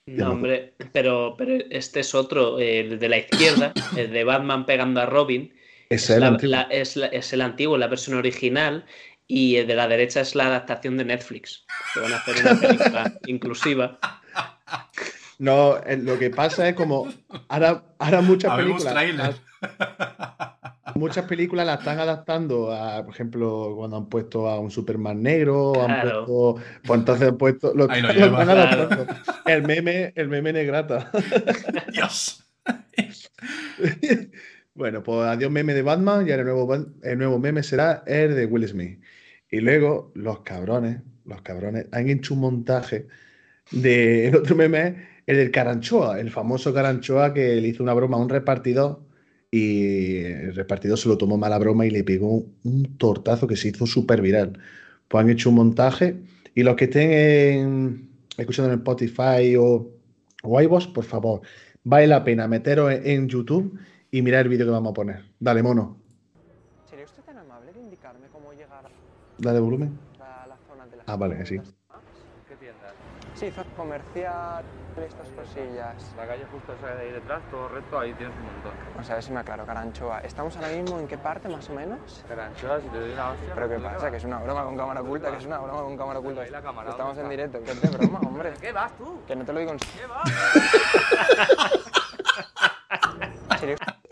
No, hombre, pero, pero este es otro, el de la izquierda, el de Batman pegando a Robin. Ese Es, es el la- antiguo. la- es, la- es el antiguo, la versión original. Y el de la derecha es la adaptación de Netflix. Que van a hacer una película inclusiva. No, eh, lo que pasa es como ahora, ahora muchas Habemos películas. las- muchas películas las están adaptando a, por ejemplo, cuando han puesto a un Superman negro, han Claro. puesto. Pues entonces han puesto. Lo, Ahí lo lo lleva. Claro. El meme, el meme negrata. Dios. Bueno, pues adiós meme de Batman y ahora el nuevo, el nuevo meme será el de Will Smith. Y luego los cabrones, los cabrones, han hecho un montaje de el otro meme, el del Caranchoa, el famoso Caranchoa que le hizo una broma a un repartidor y el repartidor se lo tomó mala broma y le pegó un tortazo que se hizo súper viral. Pues han hecho un montaje y los que estén escuchando en Spotify o, o por favor, vale la pena meteros en, en YouTube y mirar el vídeo que vamos a poner. Dale, mono, ¿Sería usted tan amable de indicarme cómo llegar dale volumen. a la zona de las Ah, vale, sí. ¿Qué tiendas? Sí, zona comercial, estas cosillas. La calle justo esa de ahí detrás, todo recto, ahí tienes un montón. Vamos a ver si me aclaro, Caranchoa. ¿Estamos ahora mismo en qué parte, más o menos? Caranchoa, si te doy una hostia... ¿Pero qué ¿de pasa? vas? Que es una broma con cámara oculta, que es una broma con cámara oculta. La Estamos ¿dónde en directo, que es de broma, hombre. ¿Qué vas tú? Que no te lo digo en ¿Qué vas?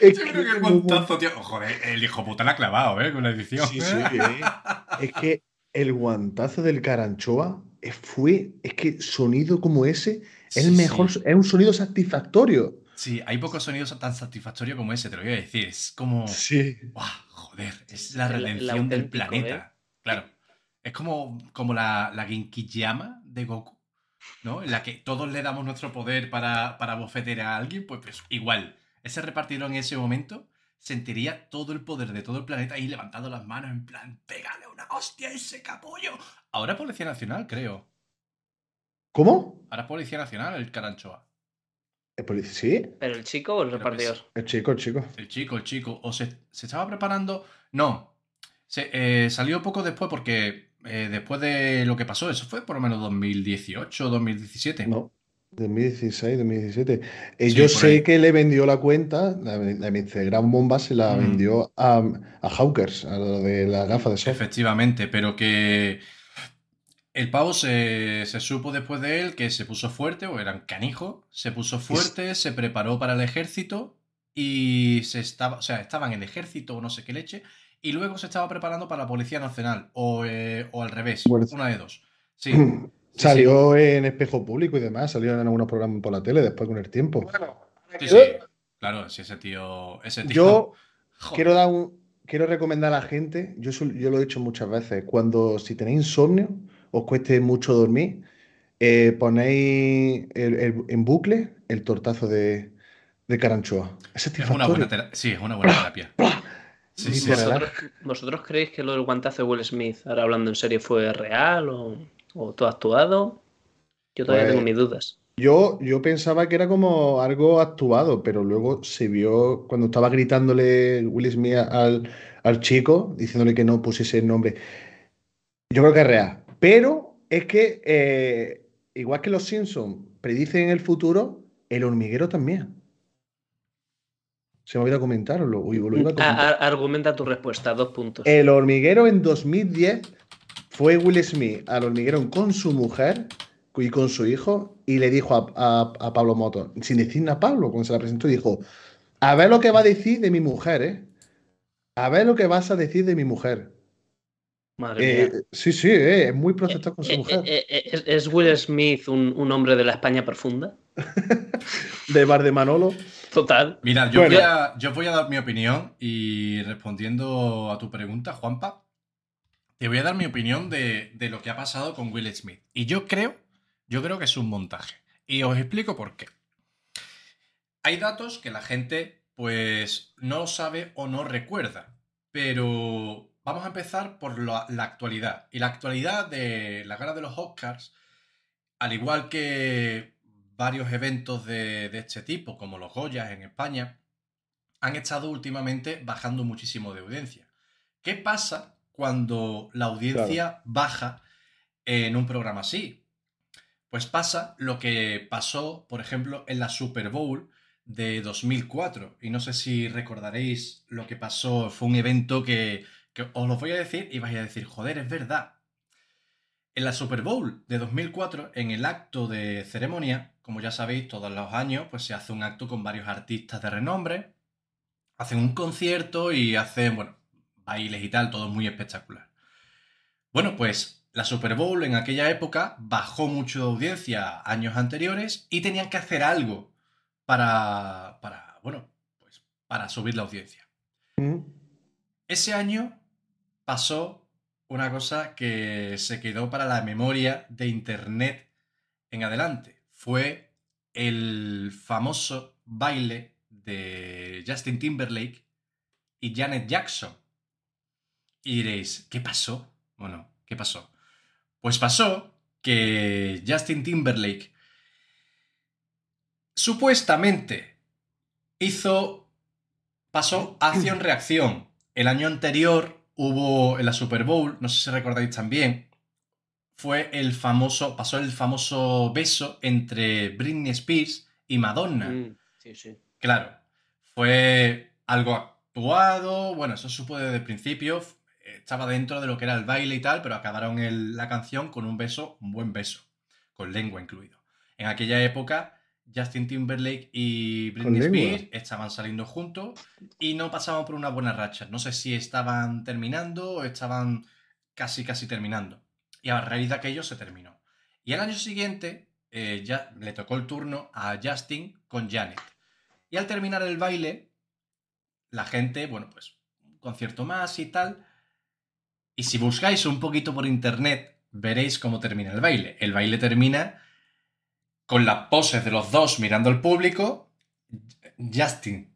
Es Yo creo que el guantazo, tío. Joder, el hijo puta la ha clavado, ¿eh? Con la edición. Sí, sí, eh. Es que el guantazo del Caranchoa eh, fue, es que sonido como ese es el mejor, sí. es un sonido satisfactorio. Sí, hay pocos sonidos tan satisfactorios como ese, te lo voy a decir. Es como. Sí. ¡Buah! Joder, es la redención del planeta. Claro. Es como, como la, la Genkiyama de Goku, ¿no? En la que todos le damos nuestro poder para, para bofetear a alguien, pues, pues igual. Ese repartidor en ese momento sentiría todo el poder de todo el planeta ahí levantando las manos en plan, pégale una hostia a ese capullo. Ahora es Policía Nacional, creo. ¿Cómo? Ahora es Policía Nacional el Caranchoa. Sí, ¿Pero el chico o el repartidor? el chico, el chico. El chico, el chico. ¿O se, se estaba preparando? No. Se, eh, salió poco después porque eh, después de lo que pasó, eso fue por lo menos 2018 2017. No. 2016, 2017. Eh, Sí, yo sé ahí. que le vendió la cuenta, la, la Instagram Bomba se la Mm. vendió a, a Hawkers, a lo de la gafa de sol. Efectivamente, pero que el pavo se, se supo después de él que se puso fuerte, o era un canijo, se puso fuerte, se preparó para el ejército y se estaba, o sea, estaba en el ejército o no sé qué leche, y luego se estaba preparando para la Policía Nacional, o, eh, o al revés, Bueno. una de dos. Sí. sí, Salió en espejo público y demás, salió en algunos programas por la tele después con el tiempo. sí, sí, Claro, si ese tío. Ese tío Yo Joder. quiero dar un, quiero recomendar a la gente, yo, yo lo he dicho muchas veces, cuando si tenéis insomnio, os cueste mucho dormir, eh, ponéis el- el- en bucle el tortazo de, de Caranchoa. Es Es una buena Sí, es una buena terapia. Sí, sí. ¿Vosotros, vosotros creéis que lo del guantazo de Will Smith, ahora hablando en serio, fue real o, o todo actuado? Yo todavía Pues- tengo mis dudas. Yo, yo pensaba que era como algo actuado, pero luego se vio cuando estaba gritándole Will Smith al, al chico, diciéndole que no pusiese el nombre. Yo creo que es real. Pero es que, eh, igual que los Simpsons predicen el futuro, el hormiguero también. Se me olvidó comentarlo. Uy, lo iba a A- comentar. argumenta tu respuesta, dos puntos. El hormiguero en 2010 fue Will Smith al hormiguero con su mujer y con su hijo y le dijo a, a- a Pablo Moto, sin decir nada a Pablo, cuando se la presentó, dijo, a ver lo que va a decir de mi mujer, ¿eh? A ver lo que vas a decir de mi mujer. Madre Eh, mía. sí, sí, eh, es muy protector con su Eh, mujer. eh, eh, ¿Es, es Will Smith un, un hombre de la España profunda? De Bar de Manolo. Total. Mira, yo, Bueno. voy a, yo voy a dar mi opinión y respondiendo a tu pregunta, Juanpa, te voy a dar mi opinión de, de lo que ha pasado con Will Smith. Y yo creo, yo creo que es un montaje. Y os explico por qué. Hay datos que la gente, pues, no sabe o no recuerda. Pero vamos a empezar por la, la actualidad. Y la actualidad de la gala de los Oscars, al igual que varios eventos de, de este tipo, como los Goyas en España, han estado últimamente bajando muchísimo de audiencia. ¿Qué pasa cuando la audiencia baja en un programa así? Pues pasa lo que pasó, por ejemplo, en la Super Bowl de 2004. Y no sé si recordaréis lo que pasó. Fue un evento que, que os lo voy a decir y vais a decir, joder, es verdad. En la Super Bowl de 2004, en el acto de ceremonia, como ya sabéis, todos los años, pues se hace un acto con varios artistas de renombre, hacen un concierto y hacen, bueno, bailes y tal, todo muy espectacular. Bueno, pues la Super Bowl en aquella época bajó mucho de audiencia años anteriores y tenían que hacer algo para, para bueno, pues para subir la audiencia. Mm. Ese año pasó una cosa que se quedó para la memoria de Internet en adelante. Fue el famoso baile de Justin Timberlake y Janet Jackson. Y diréis, ¿qué pasó? Bueno, ¿qué pasó? Pues pasó que Justin Timberlake supuestamente hizo, pasó acción-reacción. El año anterior hubo en la Super Bowl, no sé si recordáis también, fue el famoso, pasó el famoso beso entre Britney Spears y Madonna. Mm, sí, sí. Claro, fue algo actuado, bueno, eso supo desde el principio, estaba dentro de lo que era el baile y tal, pero acabaron el- la canción con un beso, un buen beso, con lengua incluido. En aquella época, Justin Timberlake y Britney. Spears estaban saliendo juntos y no pasaban por una buena racha. No sé si estaban terminando o estaban casi, casi terminando. Y a raíz de aquello se terminó. Y al año siguiente eh, ya le tocó el turno a Justin con Janet. Y al terminar el baile, la gente, bueno, pues un concierto más y tal. Y si buscáis un poquito por internet, veréis cómo termina el baile. El baile termina con las poses de los dos mirando al público. Justin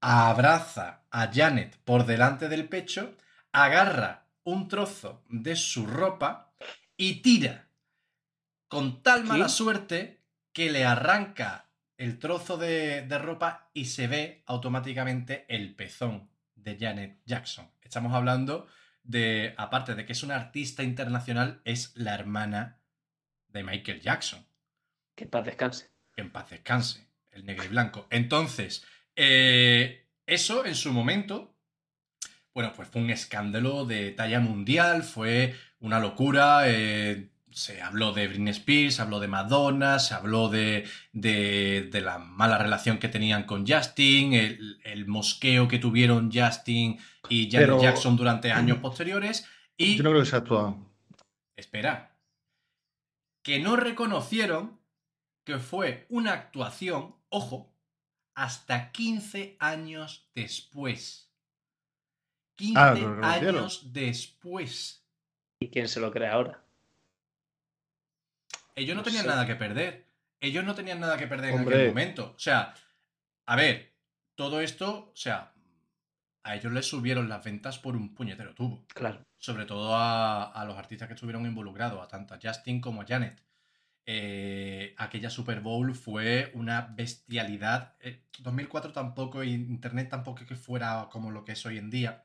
abraza a Janet por delante del pecho, agarra un trozo de su ropa y tira con tal mala suerte que le arranca el trozo de, de ropa y se ve automáticamente el pezón de Janet Jackson. Estamos hablando de, aparte de que es una artista internacional, es la hermana de Michael Jackson. Que en paz descanse. Que en paz descanse, el negro y blanco. Entonces, eh, eso en su momento, bueno, pues fue un escándalo de talla mundial, fue una locura. eh, se habló de Britney Spears, se habló de Madonna, se habló de, de, de la mala relación que tenían con Justin, el, el mosqueo que tuvieron Justin y Janet Pero- Jackson durante años posteriores. Y Yo no creo que sea actuado. espera, que no reconocieron que fue una actuación, ojo, hasta 15 años después. 15 Ah, años después. ¿Y quién se lo cree ahora? Ellos no No tenían sé. nada que perder. Ellos no tenían nada que perder en aquel momento. O sea, a ver, todo esto, o sea, a ellos les subieron las ventas por un puñetero tubo. Claro. sobre todo a, a los artistas que estuvieron involucrados, a tanto a Justin como a Janet. Eh, aquella Super Bowl fue una bestialidad. Eh, 2004 tampoco, y Internet tampoco es que fuera como lo que es hoy en día,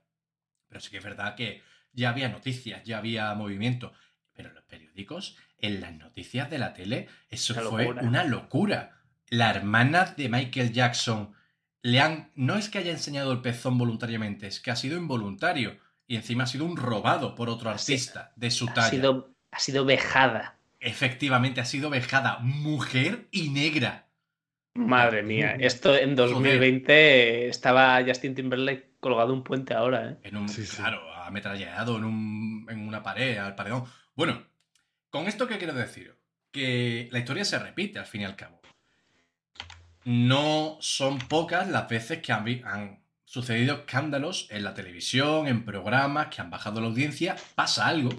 pero sí que es verdad que ya había noticias, ya había movimiento. Pero en los periódicos, en las noticias de la tele, eso Una fue locura. una locura. La hermana de Michael Jackson le han. No es que haya enseñado el pezón voluntariamente, es que ha sido involuntario. Y encima ha sido un robado por otro artista de su Ha talla. sido, ha sido vejada. Efectivamente, ha sido vejada. Mujer y negra. Madre mía. Esto en 2020 estaba Justin Timberlake colgado un puente ahora, ¿eh? En un, Sí, sí. claro, ametrallado en, un, en una pared, al paredón. Bueno, con esto qué quiero decir? Que la historia se repite al fin y al cabo. No son pocas las veces que han, sucedido escándalos en la televisión, en programas, que han bajado la audiencia. Pasa algo.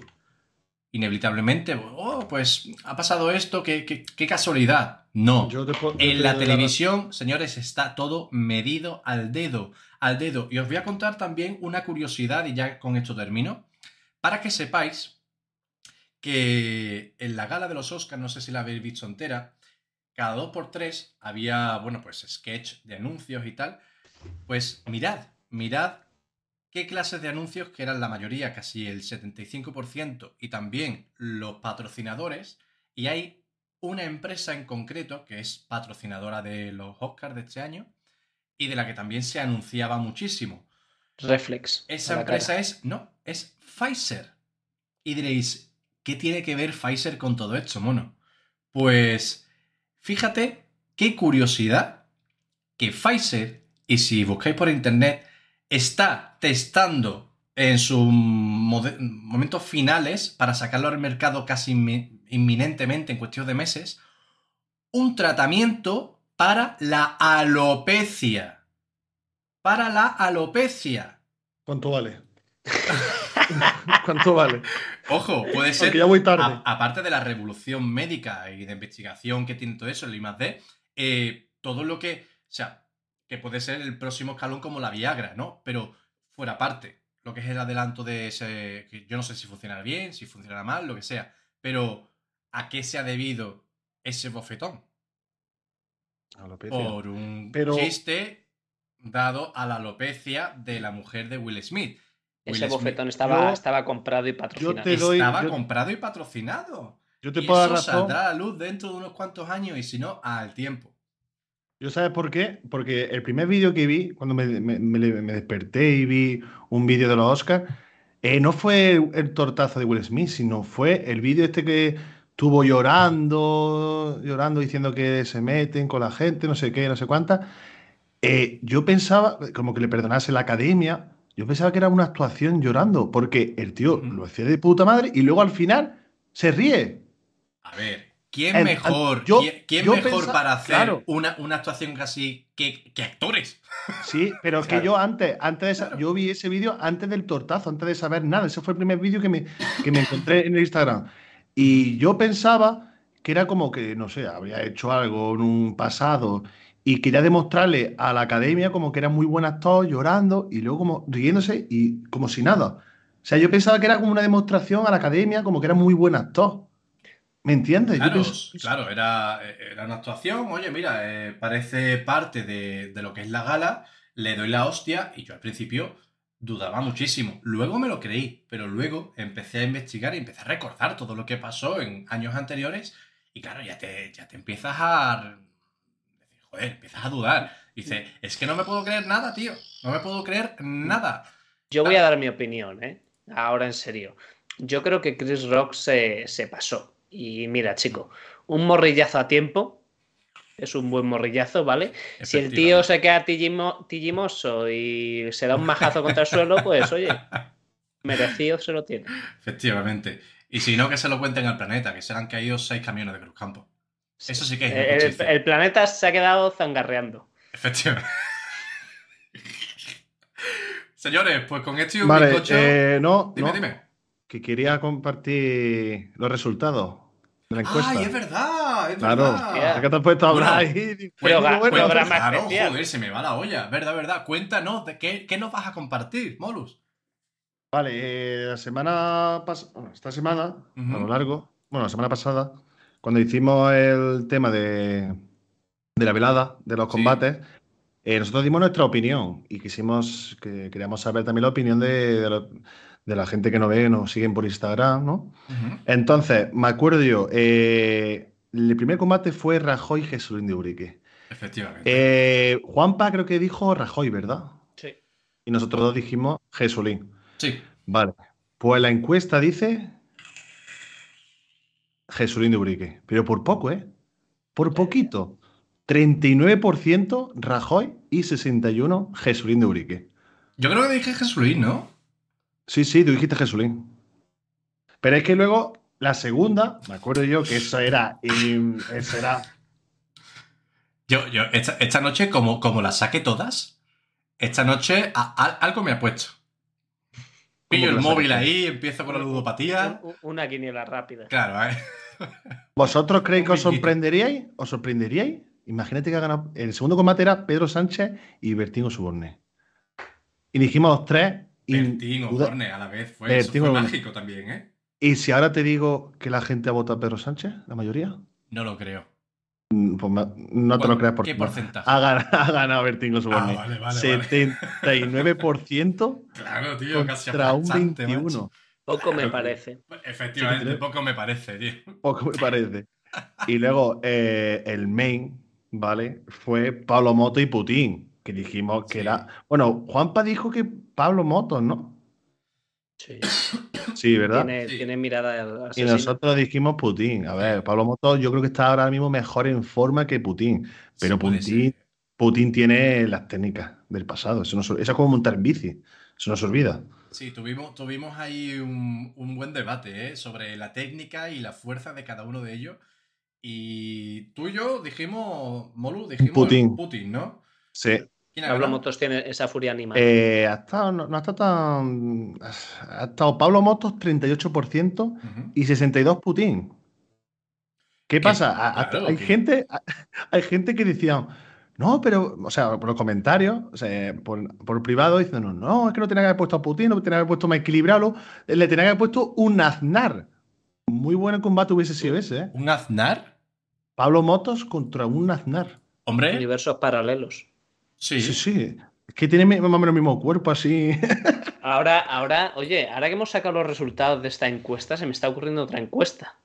Inevitablemente, oh, pues ha pasado esto, qué, qué- qué casualidad. No. Yo te puedo- yo En la televisión, señores, está todo medido al dedo, al dedo. Y os voy a contar también una curiosidad, y ya con esto termino, para que sepáis que en la gala de los Oscars, no sé si la habéis visto entera, cada dos por tres había, bueno, pues sketch de anuncios y tal. Pues mirad, mirad qué clases de anuncios, que eran la mayoría, casi el 75%, y también los patrocinadores, y hay una empresa en concreto que es patrocinadora de los Oscars de este año y de la que también se anunciaba muchísimo. reflex. Esa cara. empresa es, no, es Pfizer. Y diréis, ¿qué tiene que ver Pfizer con todo esto, mono? Pues fíjate qué curiosidad que Pfizer, y si buscáis por internet, está testando en sus momentos finales para sacarlo al mercado casi inmi- inminentemente, en cuestión de meses, un tratamiento para la alopecia. Para la alopecia. ¿Cuánto vale? ¿Cuánto vale? Ojo, puede ser. Porque ya voy tarde. a- aparte de la revolución médica y de investigación que tiene todo eso, el I+D, eh, todo lo que. O sea, que puede ser el próximo escalón como la Viagra, ¿no? Pero fuera parte. Lo que es el adelanto de ese. que yo no sé si funcionará bien, si funcionará mal, lo que sea. Pero, ¿a qué se ha debido ese bofetón? Alopecia. Por un Pero- chiste dado a la alopecia de la mujer de Will Smith. Ese Will Smith bofetón estaba, Yo- estaba comprado y patrocinado. te doy- Estaba yo- comprado y patrocinado. Yo te y puedo dar eso razón. saldrá a la luz dentro de unos cuantos años y si no, al tiempo. ¿Yo sabes por qué? Porque el primer vídeo que vi, cuando me, me- me- me desperté y vi un vídeo de los Oscars, eh, no fue el, el tortazo de Will Smith, sino fue el vídeo este que estuvo llorando, llorando, diciendo que se meten con la gente, no sé qué, no sé cuántas. Eh, yo pensaba, como que le perdonase la academia, yo pensaba que era una actuación llorando, porque el tío lo hacía de puta madre y luego al final se ríe. A ver, ¿quién mejor, yo- quién, yo mejor para hacer claro. una, una actuación casi que, que actores? Sí, pero es que yo antes, antes de Claro. yo vi ese vídeo antes del tortazo, antes de saber nada. Ese fue el primer vídeo que me, que me encontré en el Instagram. Y yo pensaba que era como que, no sé, habría hecho algo en un pasado y quería demostrarle a la academia como que era muy buen actor, llorando y luego como riéndose y como si nada. O sea, yo pensaba que era como una demostración a la academia como que era muy buen actor. ¿Me entiendes? Claro, pienso- claro, era, era una actuación. Oye, mira, eh, parece parte de, de lo que es la gala. Le doy la hostia y yo al principio dudaba muchísimo. Luego me lo creí, pero luego empecé a investigar y empecé a recordar todo lo que pasó en años anteriores. Y claro, ya te, ya te empiezas a. Joder, empiezas a dudar. Dice, es que no me puedo creer nada, tío. No me puedo creer nada. Yo voy a dar mi opinión, ¿eh? Ahora en serio. Yo creo que Chris Rock se, se pasó. Y mira, chico, un morrillazo a tiempo es un buen morrillazo, ¿vale? Si el tío se queda tillimo- tillimoso y se da un majazo contra el suelo, pues oye, merecido se lo tiene. Efectivamente. Y si no, que se lo cuenten al planeta, que se le han caído seis camiones de Cruzcampo. Eso sí que es El, injusticia. el planeta se ha quedado zangarreando. Efectivamente. Señores, pues con esto y un Vale, bizcocho. eh, no, dime, no, dime. que quería compartir los resultados de la encuesta. ¡Ay, es verdad! Es Claro, verdad. es que te has puesto a hablar Bueno, ahí. Bueno, programa claro, especial. joder, se me va la olla. Verdad, verdad. Cuéntanos, ¿de qué, qué nos vas a compartir, Molus? Vale, eh, la semana pasada, esta semana, a lo largo, bueno, la semana pasada, cuando hicimos el tema de, de la velada, de los Sí. combates, eh, nosotros dimos nuestra opinión y quisimos, que queríamos saber también la opinión de, de lo- de la gente que nos ve, nos siguen por Instagram, ¿no? Entonces, me acuerdo yo, eh, el primer combate fue Rajoy y Jesulín de Urique. Efectivamente. Eh, Juanpa creo que dijo Rajoy, ¿verdad? Sí. Y nosotros dos dijimos Jesulín. sí. Vale. Pues la encuesta dice Jesulín de Urique. Pero por poco, ¿eh? Por poquito. 39% Rajoy y 61% Jesulín de Urique. Yo creo que dije Jesulín, ¿no? Sí, sí, tú dijiste Jesulín. Pero es que luego la segunda, me acuerdo yo que eso era. em, eso era Yo, yo, esta, esta noche, como, como las saque todas, esta noche a- a- algo me ha puesto. Pillo el móvil ahí, empiezo con la ludopatía. Un- Una quiniela rápida. Claro, ¿eh? ¿Vosotros creéis que os sorprenderíais? ¿Os sorprenderíais? Imagínate que ha ganado. El segundo combate era Pedro Sánchez y Bertín Osborne. Y dijimos los tres. Bertín Osborne a la vez. Fue, Bertín eso fue Osborne. mágico también, ¿eh? ¿Y si ahora te digo que la gente ha votado a Pedro Sánchez, la mayoría? No lo creo. Mm, Pues no te lo creas porque ¿Qué porcentaje? ha ganado, ha ganado Bertín. Ah, vale, vale, vale. 79% Claro, tío, casi contra un aplastante, 21. macho. Poco me parece. Efectivamente, poco me parece, tío. Poco me parece. Y luego eh, el main, ¿vale? Fue Pablo Moto y Putin. que dijimos que Sí. era. Bueno, Juanpa dijo que Pablo Motos, ¿no? Sí. Sí, ¿verdad? Tiene, Sí. tiene mirada Y nosotros dijimos Putin. A ver, Pablo Motos yo creo que está ahora mismo mejor en forma que Putin. Pero Sí, Putin. Putin tiene las técnicas del pasado. Eso, no, se- eso es como montar en bici. Eso no se olvida. Sí, tuvimos, tuvimos ahí un, un buen debate ¿eh? sobre la técnica y la fuerza de cada uno de ellos. Y tú y yo dijimos, Molu, dijimos Putin. Putin, ¿no? Sí. ¿Quién ha Pablo? Motos tiene esa furia animal. Eh, ha estado, no, no ha estado tan. Ha estado Pablo Motos 38% Ujú. y 62 Putin. ¿Qué pasa? Claro, hay, que- gente, hay gente que decía, no, pero, o sea, por los comentarios, o sea, por, por privado, dicen, no, no, es que no tenía que haber puesto a Putin, no tenía que haber puesto más equilibrado, le tenía que haber puesto un Aznar. Muy buen combate hubiese sido ese, ¿eh? ¿Un Aznar? Pablo Motos contra un Aznar. Hombre, Universos paralelos. sí. Sí, sí. Es que tiene más o menos el mismo cuerpo así. Ahora, ahora, oye, ahora que hemos sacado los resultados de esta encuesta, se me está ocurriendo otra encuesta.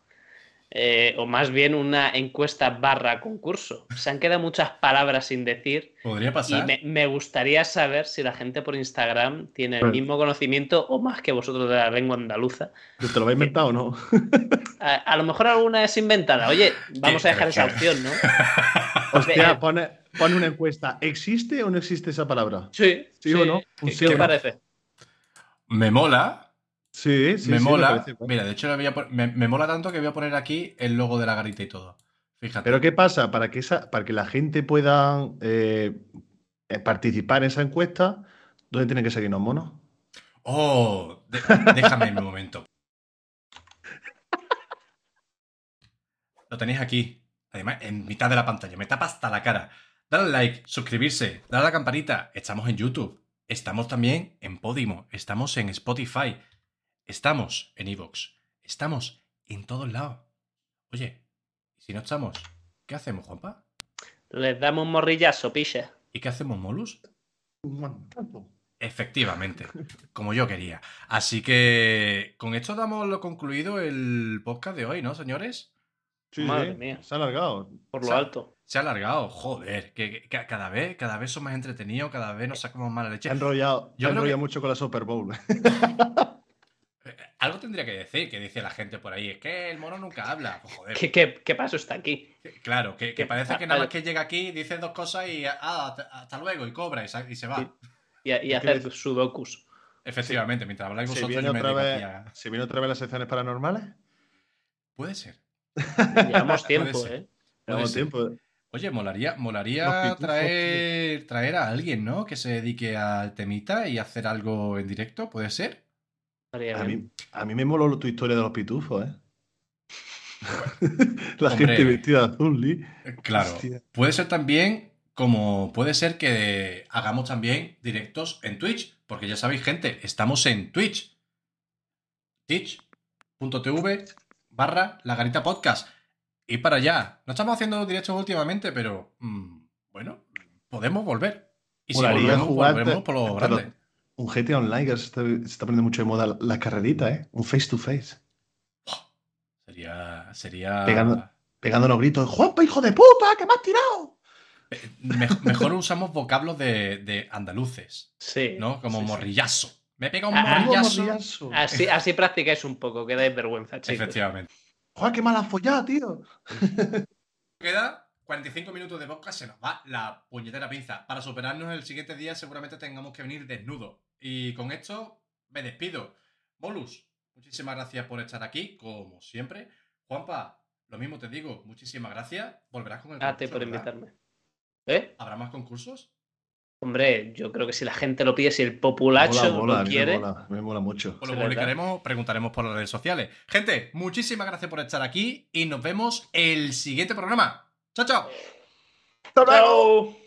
Eh, o más bien una encuesta barra concurso. Se han quedado muchas palabras sin decir Podría y pasar. me, me gustaría saber si la gente por Instagram tiene el mismo conocimiento o más que vosotros de la lengua andaluza. ¿Te lo habéis inventado o no? A, a lo mejor alguna es inventada. Oye, vamos a dejar esa opción, ¿no? Hostia, Eh, pone, pone una encuesta. ¿Existe o no existe esa palabra? Sí, ¿Sí o no? ¿Qué, qué no. parece? Me mola. Sí, sí, me sí, mola. Mira, de hecho, le voy a me, me mola tanto que voy a poner aquí el logo de la garita y todo. Fíjate. Pero ¿qué pasa? Para que, esa, para que la gente pueda eh, eh, participar en esa encuesta, ¿dónde tienen que seguirnos, monos? Oh, de- déjame un momento. Lo tenéis aquí. Además, en mitad de la pantalla. Me tapa hasta la cara. Dale like, suscribirse, dale a la campanita. Estamos en YouTube. Estamos también en Podimo. Estamos en Spotify. Estamos en Evox. Estamos en todos lados. Oye, ¿y si no estamos? ¿Qué hacemos, Juanpa? Les damos un morrillazo, picha. ¿Y qué hacemos, Molus? Un guantazo. Efectivamente, como yo quería. Así que con esto damos lo concluido el podcast de hoy, ¿no, señores? Sí, Madre sí, mía. Se ha alargado. Por lo alto. Se ha alargado, joder, que, que cada vez, cada vez son más entretenidos, cada vez nos sacamos más la leche. Se ha enrollado, Yo se ha enrollado que- mucho con la Super Bowl. Algo tendría que decir, que dice la gente por ahí, es que el mono nunca habla. Pues, joder, ¿Qué, qué, qué paso está aquí? claro, que, parece que nada más que llega aquí, dice dos cosas y ah, hasta, hasta luego, y cobra y, se va. Y, hacer sudokus. Efectivamente, mientras habláis ¿Se vosotros, viene, yo me otra dedico vez, a- ¿Se viene otra vez las secciones paranormales? Puede ser. Llevamos tiempo, ser. ¿eh? Llevamos tiempo. Oye, molaría, molaría pitufos, traer, traer a alguien, ¿no? Que se dedique al temita y hacer algo en directo, ¿puede ser? A mí, a mí me moló tu historia de los pitufos, ¿eh? la Hombre. gente vestida de azul, Lee. Eh, Claro. Hostia. Puede ser también como puede ser que hagamos también directos en Twitch, porque ya sabéis, gente, estamos en Twitch. Twitch.tv barra la garita podcast. Y para allá. No estamos haciendo directos últimamente, pero mm, bueno, podemos volver. Y si volvemos, volvemos por lo pero- grande. Un GTA Online que se está, se está poniendo mucho de moda la, carrerita, ¿eh? Un face to face. Sería. Sería. Pegando- Pegándonos gritos. ¡Juanpa, hijo de puta! ¡Que me has tirado! Me- mejor usamos vocablos de, de andaluces, Sí. ¿no? Como sí, sí. morrillazo. Me pega un Ah, morrillazo. morrillazo. Así, así practicáis un poco, que dais vergüenza, chicos. Efectivamente. ¡Joder, qué mala follada, tío! Queda 45 minutos de podcast, se nos va la puñetera pinza. Para superarnos el siguiente día seguramente tengamos que venir desnudos. Y con esto me despido. Molus, muchísimas gracias por estar aquí, como siempre. Juanpa, lo mismo te digo, muchísimas gracias. Volverás con el A ti concurso, por invitarme. ¿Eh? ¿Habrá más concursos? Hombre, yo creo que si la gente lo pide, si el populacho Mola, mola, a lo quiere. Me mola, me mola mucho. Pues lo publicaremos, preguntaremos por las redes sociales. Gente, muchísimas gracias por estar aquí y nos vemos el siguiente programa. ¡Chao, chao! ¡Hasta luego! ¡Chao!